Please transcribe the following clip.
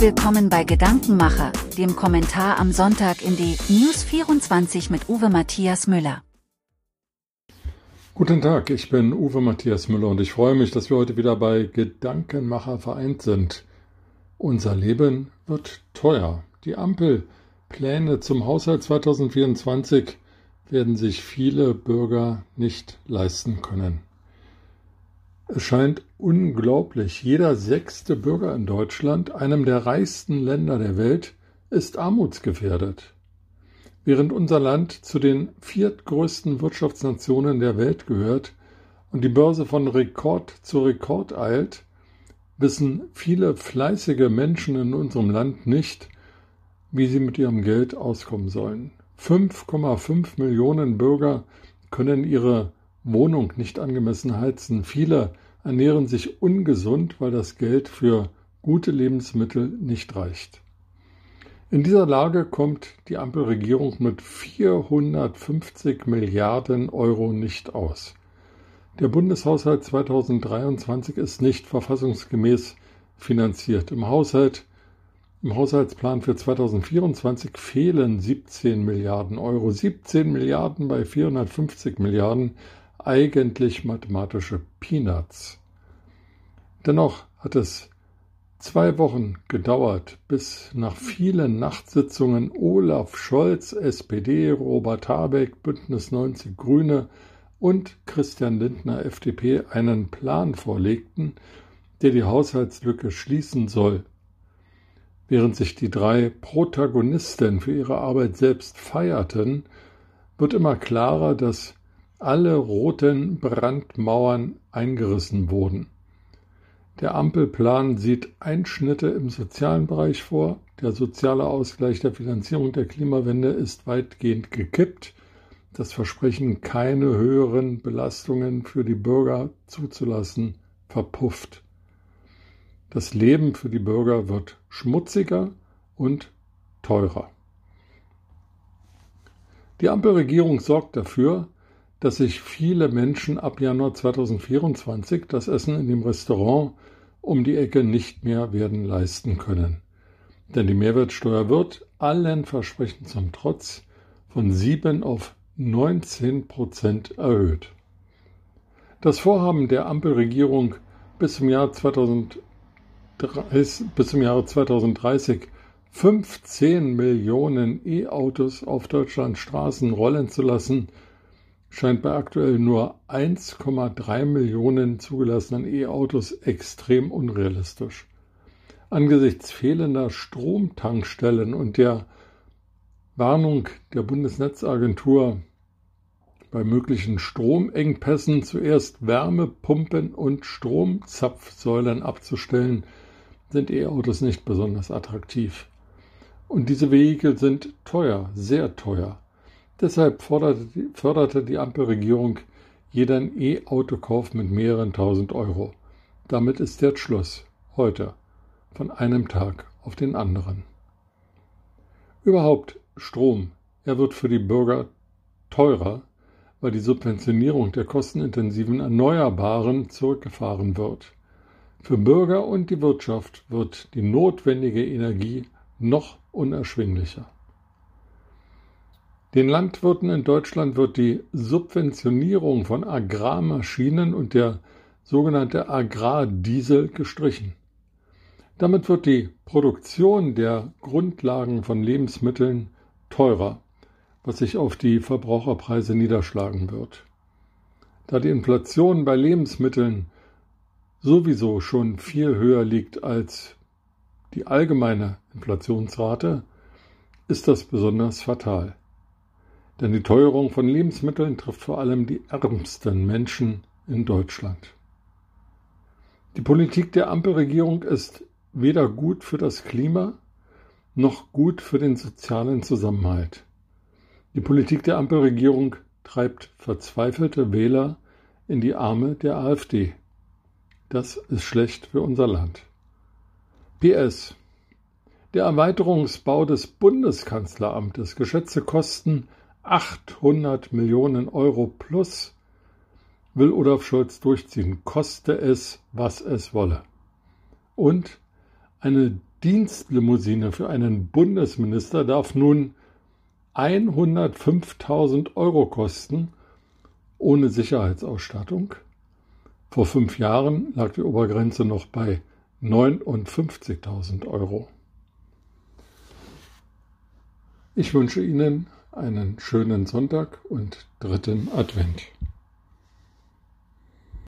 willkommen bei Gedankenmacher, dem Kommentar am Sonntag in die News 24 mit Uwe Matthias Müller. Guten Tag, ich bin Uwe Matthias Müller und ich freue mich, dass wir heute wieder bei Gedankenmacher vereint sind. Unser Leben wird teuer. Die Ampelpläne zum Haushalt 2024 werden sich viele Bürger nicht leisten können. Es scheint unglaublich, jeder sechste Bürger in Deutschland, einem der reichsten Länder der Welt, ist armutsgefährdet. Während unser Land zu den viertgrößten Wirtschaftsnationen der Welt gehört und die Börse von Rekord zu Rekord eilt, wissen viele fleißige Menschen in unserem Land nicht, wie sie mit ihrem Geld auskommen sollen. 5,5 Millionen Bürger können ihre Wohnung nicht angemessen heizen. Viele ernähren sich ungesund, weil das Geld für gute Lebensmittel nicht reicht. In dieser Lage kommt die Ampelregierung mit 450 Milliarden Euro nicht aus. Der Bundeshaushalt 2023 ist nicht verfassungsgemäß finanziert. Im Haushalt im Haushaltsplan für 2024 fehlen 17 Milliarden Euro. 17 Milliarden bei 450 Milliarden eigentlich mathematische Peanuts. Dennoch hat es zwei Wochen gedauert, bis nach vielen Nachtsitzungen Olaf Scholz, SPD, Robert Habeck, Bündnis 90 Grüne und Christian Lindner, FDP, einen Plan vorlegten, der die Haushaltslücke schließen soll. Während sich die drei Protagonisten für ihre Arbeit selbst feierten, wird immer klarer, dass alle roten Brandmauern eingerissen wurden. Der Ampelplan sieht Einschnitte im sozialen Bereich vor. Der soziale Ausgleich der Finanzierung der Klimawende ist weitgehend gekippt. Das Versprechen, keine höheren Belastungen für die Bürger zuzulassen, verpufft. Das Leben für die Bürger wird schmutziger und teurer. Die Ampelregierung sorgt dafür, dass sich viele Menschen ab Januar 2024 das Essen in dem Restaurant um die Ecke nicht mehr werden leisten können. Denn die Mehrwertsteuer wird allen Versprechen zum Trotz von 7 auf 19 Prozent erhöht. Das Vorhaben der Ampelregierung bis zum Jahr 2030, bis zum Jahre 2030 15 Millionen E-Autos auf Deutschlands Straßen rollen zu lassen, scheint bei aktuell nur 1,3 Millionen zugelassenen E-Autos extrem unrealistisch. Angesichts fehlender Stromtankstellen und der Warnung der Bundesnetzagentur bei möglichen Stromengpässen zuerst Wärmepumpen und Stromzapfsäulen abzustellen, sind E-Autos nicht besonders attraktiv. Und diese Vehikel sind teuer, sehr teuer. Deshalb förderte, die Ampelregierung jeden E-Autokauf mit mehreren tausend Euro. Damit ist jetzt Schluss. Heute. Von einem Tag auf den anderen. Überhaupt Strom. Er wird für die Bürger teurer, weil die Subventionierung der kostenintensiven Erneuerbaren zurückgefahren wird. Für Bürger und die Wirtschaft wird die notwendige Energie noch unerschwinglicher. Den Landwirten in Deutschland wird die Subventionierung von Agrarmaschinen und der sogenannte Agrardiesel gestrichen. Damit wird die Produktion der Grundlagen von Lebensmitteln teurer, was sich auf die Verbraucherpreise niederschlagen wird. Da die Inflation bei Lebensmitteln sowieso schon viel höher liegt als die allgemeine Inflationsrate, ist das besonders fatal. Denn die Teuerung von Lebensmitteln trifft vor allem die ärmsten Menschen in Deutschland. Die Politik der Ampelregierung ist weder gut für das Klima noch gut für den sozialen Zusammenhalt. Die Politik der Ampelregierung treibt verzweifelte Wähler in die Arme der AfD. Das ist schlecht für unser Land. PS. Der Erweiterungsbau des Bundeskanzleramtes, geschätzte Kosten 800 Millionen Euro plus will Olaf Scholz durchziehen, koste es, was es wolle. Und eine Dienstlimousine für einen Bundesminister darf nun 105.000 Euro kosten, ohne Sicherheitsausstattung. Vor fünf Jahren lag die Obergrenze noch bei 59.000 Euro. Ich wünsche Ihnen einen schönen Sonntag und dritten Advent.